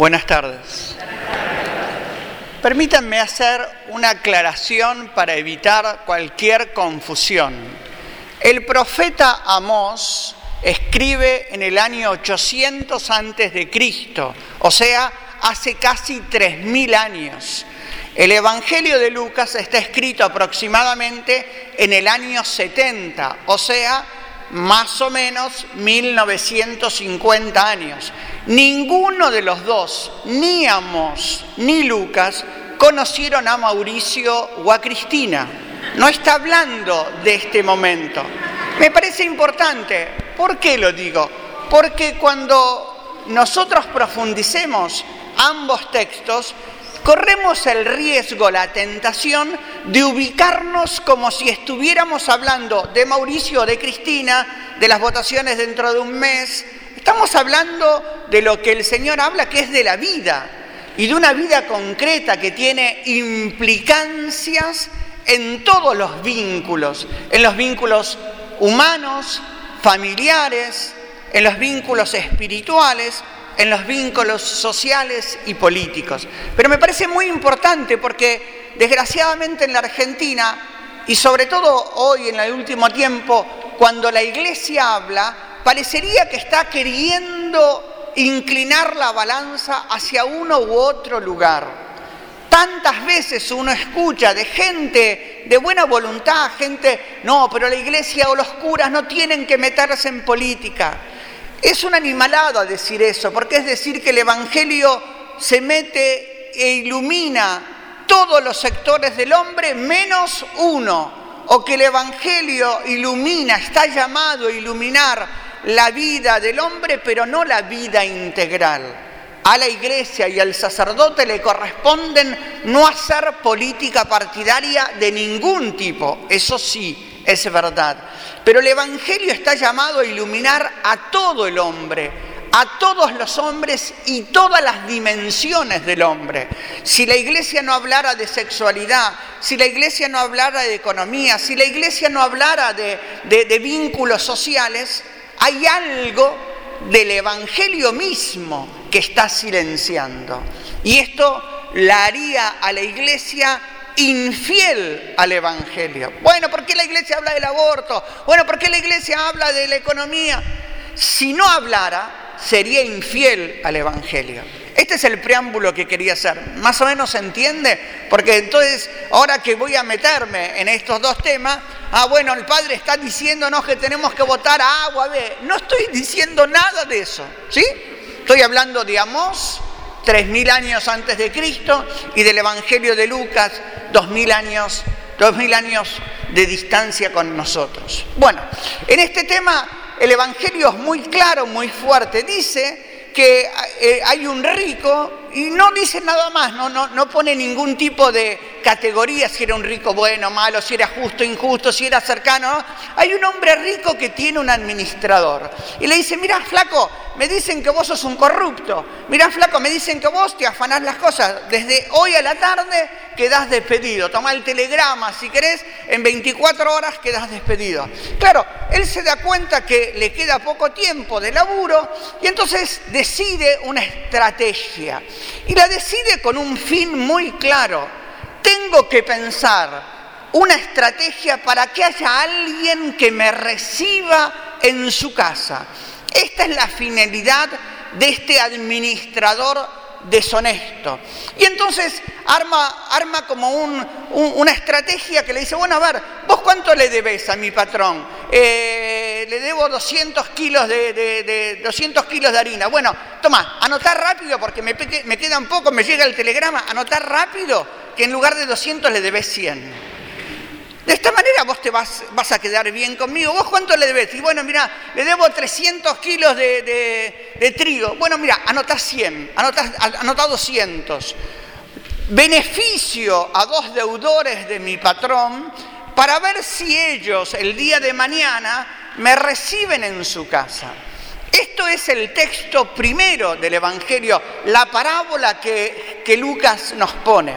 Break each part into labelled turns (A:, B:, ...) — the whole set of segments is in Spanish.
A: Buenas tardes. Permítanme hacer una aclaración para evitar cualquier confusión. El profeta Amós escribe en el año 800 antes de Cristo, o sea, hace casi 3000 años. El Evangelio de Lucas está escrito aproximadamente en el año 70, o sea, más o menos 1950 años. Ninguno de los dos, ni Amos ni Lucas, conocieron a Mauricio o a Cristina. No está hablando de este momento. Me parece importante. ¿Por qué lo digo? Porque cuando nosotros profundicemos ambos textos, corremos el riesgo, la tentación de ubicarnos como si estuviéramos hablando de Mauricio de Cristina, de las votaciones dentro de un mes. Estamos hablando de lo que el Señor habla, que es de la vida, y de una vida concreta que tiene implicancias en todos los vínculos, en los vínculos humanos, familiares, en los vínculos espirituales, en los vínculos sociales y políticos. Pero me parece muy importante porque desgraciadamente en la Argentina, y sobre todo hoy en el último tiempo, cuando la Iglesia habla, parecería que está queriendo inclinar la balanza hacia uno u otro lugar. Tantas veces uno escucha de gente de buena voluntad, gente, no, pero la iglesia o los curas no tienen que meterse en política. Es una animalada decir eso, porque es decir que el Evangelio se mete e ilumina todos los sectores del hombre menos uno, o que el Evangelio ilumina, está llamado a iluminar la vida del hombre, pero no la vida integral. A la iglesia y al sacerdote le corresponden no hacer política partidaria de ningún tipo, eso sí, es verdad pero el Evangelio está llamado a iluminar a todo el hombre, a todos los hombres y todas las dimensiones del hombre. Si la iglesia no hablara de sexualidad, si la iglesia no hablara de economía, si la iglesia no hablara de, vínculos sociales, hay algo del Evangelio mismo que está silenciando. Y esto la haría a la iglesia infiel al Evangelio. Bueno, ¿por qué la iglesia habla del aborto? Bueno, ¿por qué la iglesia habla de la economía? Si no hablara, sería infiel al Evangelio. Este es el preámbulo que quería hacer. ¿Más o menos se entiende? Porque entonces, ahora que voy a meterme en estos dos temas, ah, bueno, el Padre está diciéndonos que tenemos que votar a agua, B. No estoy diciendo nada de eso, ¿sí? Estoy hablando de Amós, tres mil años antes de Cristo, y del Evangelio de Lucas, dos mil años, dos mil años de distancia con nosotros. Bueno, en este tema el Evangelio es muy claro, muy fuerte. Dice que eh, hay un rico y no dice nada más, no, no, no pone ningún tipo de categoría, si era un rico bueno, malo, si era justo, injusto, si era cercano. Hay un hombre rico que tiene un administrador. Y le dice, mira, flaco, me dicen que vos sos un corrupto, mira, flaco, me dicen que vos te afanás las cosas, desde hoy a la tarde quedás despedido, toma el telegrama, si querés, en 24 horas quedás despedido. Claro, él se da cuenta que le queda poco tiempo de laburo y entonces decide una estrategia. Y la decide con un fin muy claro tengo que pensar una estrategia para que haya alguien que me reciba en su casa. Esta es la finalidad de este administrador deshonesto. Y entonces arma, arma como una estrategia que le dice, bueno, a ver, ¿vos cuánto le debes a mi patrón? Eh, le debo 200 kilos de, 200 kilos de harina. Bueno, toma, anotar rápido porque me, me queda un poco, me llega el telegrama, anotar rápido que en lugar de 200 le debes 100. De esta manera vos te vas, vas a quedar bien conmigo. ¿Vos cuánto le debes? Y bueno, mira, le debo 300 kilos de, trigo. Bueno, mira, anotá 100, anotá, anotá 200. Beneficio a dos deudores de mi patrón para ver si ellos el día de mañana me reciben en su casa. Esto es el texto primero del Evangelio, la parábola que, que Lucas nos pone.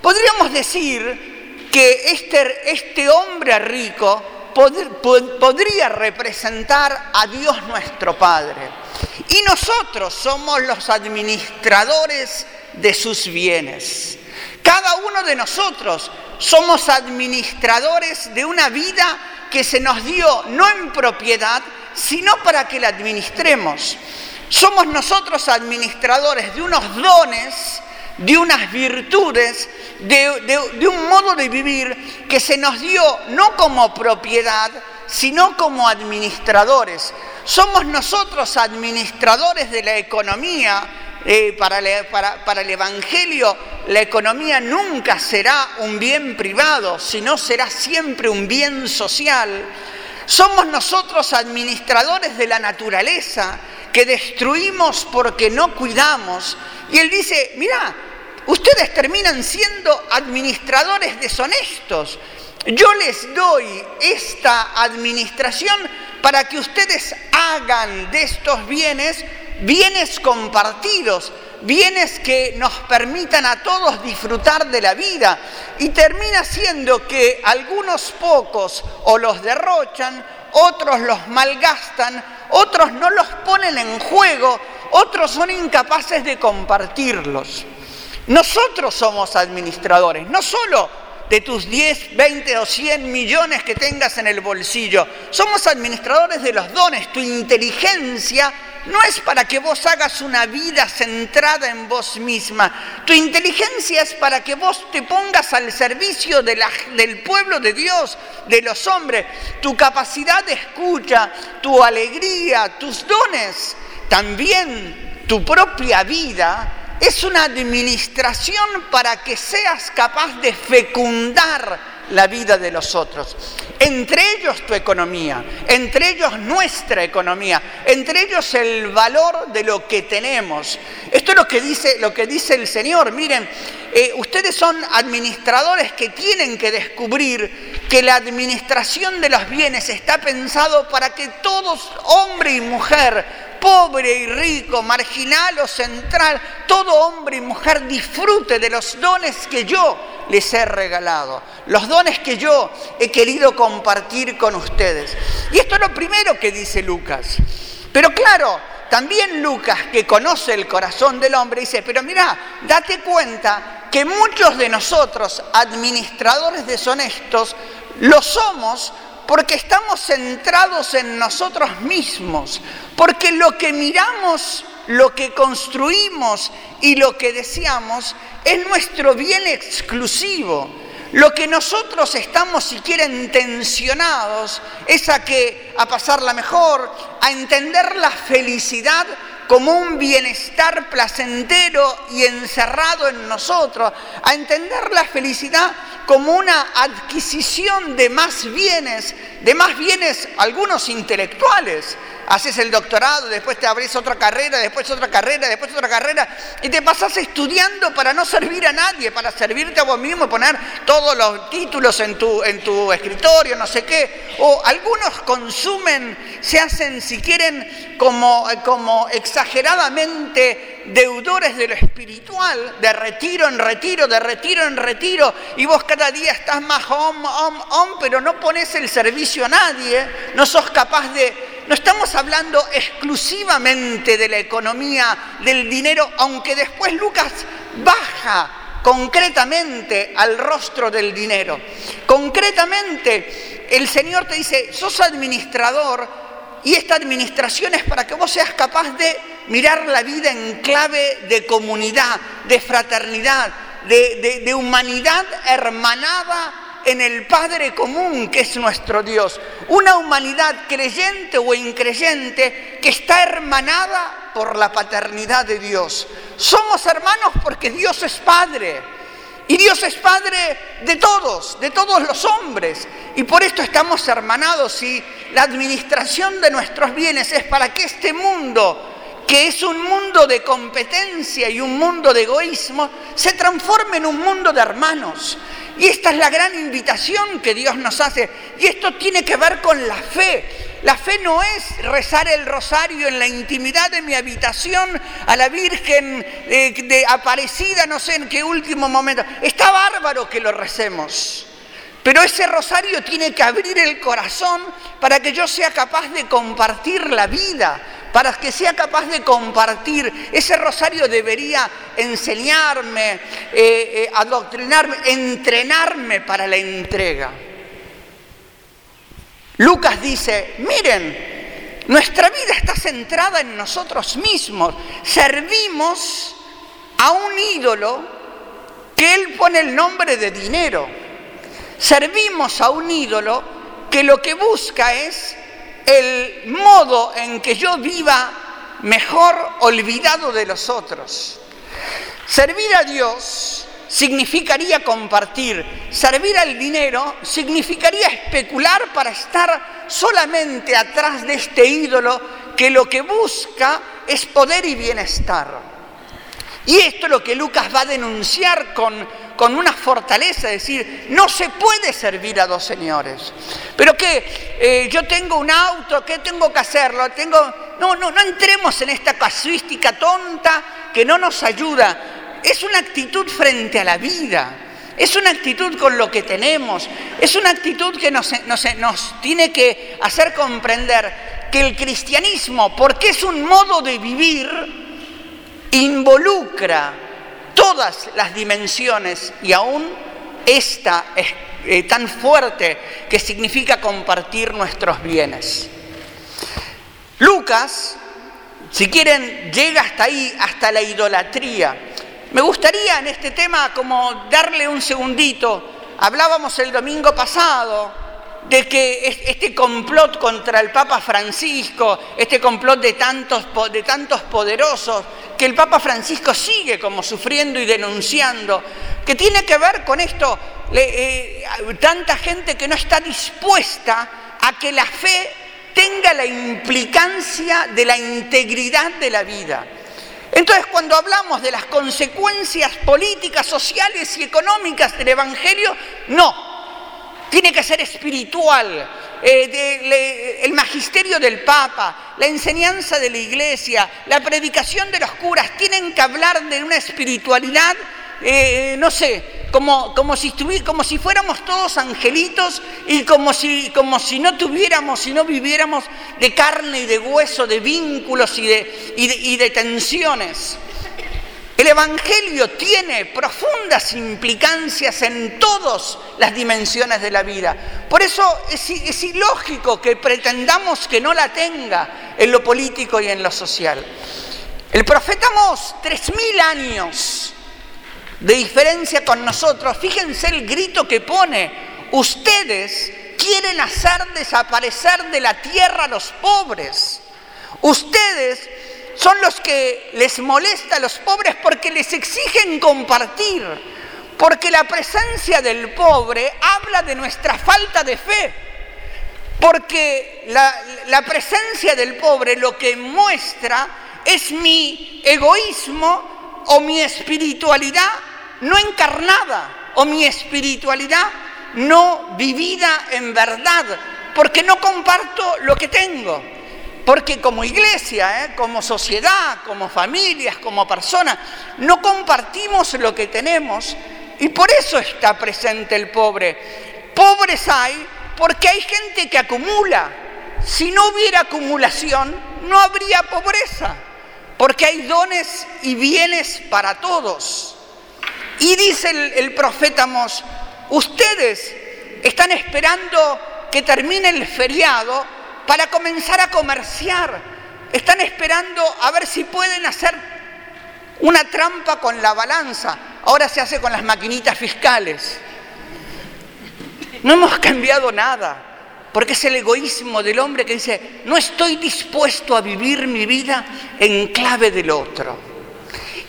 A: Podríamos decir que este, este hombre rico podría representar a Dios nuestro Padre. Y nosotros somos los administradores de sus bienes. Cada uno de nosotros somos administradores de una vida que se nos dio no en propiedad, sino para que la administremos. Somos nosotros administradores de unos dones, de unas virtudes, de, un modo de vivir que se nos dio no como propiedad, sino como administradores. Somos nosotros administradores de la economía. Eh, para, para el Evangelio la economía nunca será un bien privado, sino será siempre un bien social. Somos nosotros administradores de la naturaleza que destruimos porque no cuidamos. Y él dice, mira, ustedes terminan siendo administradores deshonestos. Yo les doy esta administración para que ustedes hagan de estos bienes bienes compartidos, bienes que nos permitan a todos disfrutar de la vida. Y termina siendo que algunos pocos o los derrochan, otros los malgastan, otros no los ponen en juego, otros son incapaces de compartirlos. Nosotros somos administradores, no solo de tus 10, 20 o 100 millones que tengas en el bolsillo, somos administradores de los dones, tu inteligencia no es para que vos hagas una vida centrada en vos misma. Tu inteligencia es para que vos te pongas al servicio del pueblo de Dios, de los hombres. Tu capacidad de escucha, tu alegría, tus dones, también tu propia vida, es una administración para que seas capaz de fecundar la vida de los otros. Entre ellos tu economía, entre ellos nuestra economía, entre ellos el valor de lo que tenemos. Esto es lo que dice, lo que dice el Señor. Miren, eh, ustedes son administradores que tienen que descubrir que la administración de los bienes está pensado para que todos, hombre y mujer, pobre y rico, marginal o central, todo hombre y mujer disfrute de los dones que yo les he regalado, los dones que yo he querido compartir con ustedes. Y esto es lo primero que dice Lucas. Pero claro, también Lucas, que conoce el corazón del hombre, dice, pero mira, date cuenta que muchos de nosotros, administradores deshonestos, lo somos porque estamos centrados en nosotros mismos, porque lo que miramos, lo que construimos y lo que deseamos es nuestro bien exclusivo. Lo que nosotros estamos siquiera intencionados es a que a pasarla mejor, a entender la felicidad como un bienestar placentero y encerrado en nosotros, a entender la felicidad como una adquisición de más bienes, de más bienes, algunos intelectuales. Haces el doctorado, después te abrís otra carrera, después otra carrera, después otra carrera, y te pasas estudiando para no servir a nadie, para servirte a vos mismo, poner todos los títulos en tu, en tu escritorio, no sé qué. O algunos consumen, se hacen, si quieren, como, como exageradamente deudores de lo espiritual, de retiro en retiro, de retiro en retiro, y vos cada día estás más om, om, om, pero no pones el servicio a nadie, no sos capaz de... No estamos hablando exclusivamente de la economía, del dinero, aunque después Lucas baja concretamente al rostro del dinero. Concretamente, el Señor te dice, sos administrador, y esta administración es para que vos seas capaz de mirar la vida en clave de comunidad, de fraternidad, de, humanidad hermanada en el Padre común que es nuestro Dios. Una humanidad creyente o increyente que está hermanada por la paternidad de Dios. Somos hermanos porque Dios es Padre. Y Dios es Padre de todos, de todos los hombres. Y por esto estamos hermanados y la administración de nuestros bienes es para que este mundo, que es un mundo de competencia y un mundo de egoísmo, se transforme en un mundo de hermanos. Y esta es la gran invitación que Dios nos hace. Y esto tiene que ver con la fe. La fe no es rezar el rosario en la intimidad de mi habitación a la Virgen eh, de Aparecida, no sé en qué último momento. Está bárbaro que lo recemos. Pero ese rosario tiene que abrir el corazón para que yo sea capaz de compartir la vida, para que sea capaz de compartir. Ese rosario debería enseñarme, eh, eh, adoctrinarme, entrenarme para la entrega. Lucas dice, miren, nuestra vida está centrada en nosotros mismos. Servimos a un ídolo que él pone el nombre de dinero. Servimos a un ídolo que lo que busca es el modo en que yo viva mejor olvidado de los otros. Servir a Dios significaría compartir. Servir al dinero significaría especular para estar solamente atrás de este ídolo que lo que busca es poder y bienestar. Y esto es lo que Lucas va a denunciar con, con una fortaleza, decir, no se puede servir a dos señores. Pero que eh, yo tengo un auto, ¿qué tengo que hacerlo? Tengo... No, no, no entremos en esta casuística tonta que no nos ayuda. Es una actitud frente a la vida. Es una actitud con lo que tenemos, es una actitud que nos, nos, tiene que hacer comprender que el cristianismo, porque es un modo de vivir, involucra todas las dimensiones y aún esta es eh, tan fuerte que significa compartir nuestros bienes. Lucas, si quieren, llega hasta ahí, hasta la idolatría. Me gustaría en este tema como darle un segundito. Hablábamos el domingo pasado de que este complot contra el Papa Francisco, este complot de tantos, de tantos poderosos, que el Papa Francisco sigue como sufriendo y denunciando, que tiene que ver con esto, eh, tanta gente que no está dispuesta a que la fe tenga la implicancia de la integridad de la vida. Entonces, cuando hablamos de las consecuencias políticas, sociales y económicas del Evangelio, no, tiene que ser espiritual. Eh, el magisterio del Papa, la enseñanza de la Iglesia, la predicación de los curas, tienen que hablar de una espiritualidad, eh, no sé, como, como, si si fuéramos todos angelitos y como si, como si no tuviéramos, si no viviéramos de carne y de hueso, de vínculos y de, y de tensiones. El Evangelio tiene profundas implicancias en todas las dimensiones de la vida. Por eso es, ilógico que pretendamos que no la tenga en lo político y en lo social. El profeta Mos, tres mil años de diferencia con nosotros, fíjense el grito que pone, ustedes quieren hacer desaparecer de la tierra a los pobres. Ustedes son los que les molesta a los pobres porque les exigen compartir, porque la presencia del pobre habla de nuestra falta de fe, porque la, presencia del pobre lo que muestra es mi egoísmo o mi espiritualidad no encarnada o mi espiritualidad no vivida en verdad, porque no comparto lo que tengo. Porque como iglesia, ¿eh? como sociedad, como familias, como personas, no compartimos lo que tenemos y por eso está presente el pobre. Pobres hay porque hay gente que acumula. Si no hubiera acumulación, no habría pobreza, porque hay dones y bienes para todos. Y dice el, el profeta Mos, ustedes están esperando que termine el feriado para comenzar a comerciar. Están esperando a ver si pueden hacer una trampa con la balanza. Ahora se hace con las maquinitas fiscales. No hemos cambiado nada, porque es el egoísmo del hombre que dice, no estoy dispuesto a vivir mi vida en clave del otro.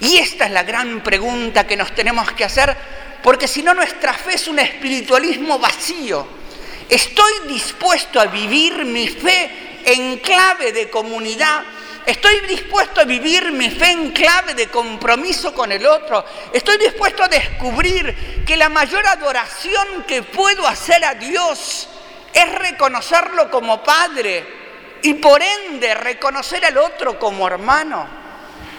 A: Y esta es la gran pregunta que nos tenemos que hacer, porque si no nuestra fe es un espiritualismo vacío Estoy dispuesto a vivir mi fe en clave de comunidad. Estoy dispuesto a vivir mi fe en clave de compromiso con el otro. Estoy dispuesto a descubrir que la mayor adoración que puedo hacer a Dios es reconocerlo como Padre y por ende reconocer al otro como hermano.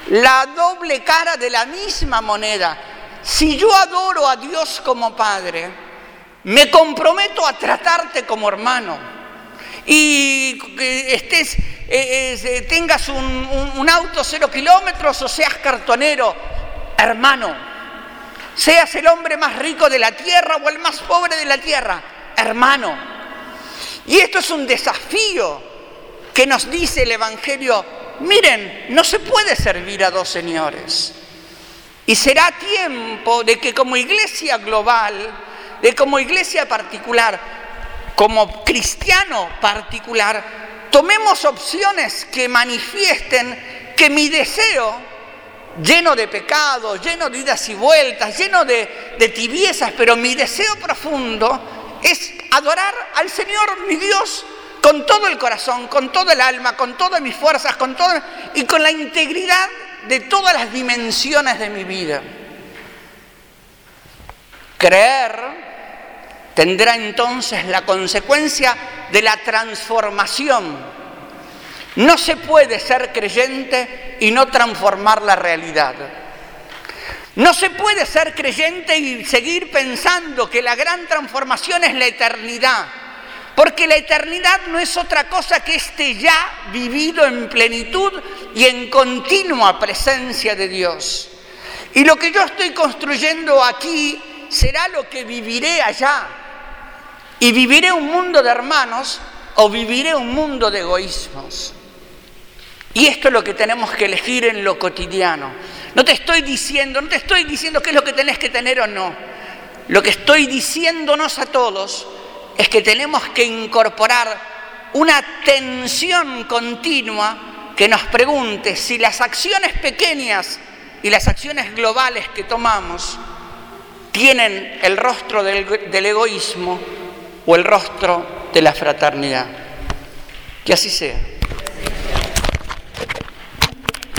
A: La doble cara de la misma moneda. Si yo adoro a Dios como Padre, me comprometo a tratarte como hermano. Y que estés, eh, eh, tengas un, un auto cero kilómetros o seas cartonero, hermano. Seas el hombre más rico de la tierra o el más pobre de la tierra, hermano. Y esto es un desafío que nos dice el Evangelio. Miren, no se puede servir a dos señores. Y será tiempo de que como iglesia global de como iglesia particular, como cristiano particular, tomemos opciones que manifiesten que mi deseo, lleno de pecados, lleno de idas y vueltas, lleno de, tibiezas, pero mi deseo profundo es adorar al Señor, mi Dios, con todo el corazón, con todo el alma, con todas mis fuerzas, con todo y con la integridad de todas las dimensiones de mi vida. Creer tendrá entonces la consecuencia de la transformación. No se puede ser creyente y no transformar la realidad. No se puede ser creyente y seguir pensando que la gran transformación es la eternidad, porque la eternidad no es otra cosa que este ya vivido en plenitud y en continua presencia de Dios. Y lo que yo estoy construyendo aquí será lo que viviré allá, y viviré un mundo de hermanos o viviré un mundo de egoísmos. Y esto es lo que tenemos que elegir en lo cotidiano. No te estoy diciendo, no te estoy diciendo qué es lo que tenés que tener o no. Lo que estoy diciéndonos a todos es que tenemos que incorporar una tensión continua que nos pregunte si las acciones pequeñas y las acciones globales que tomamos tienen el rostro del, del egoísmo o el rostro de la fraternidad. Que así sea.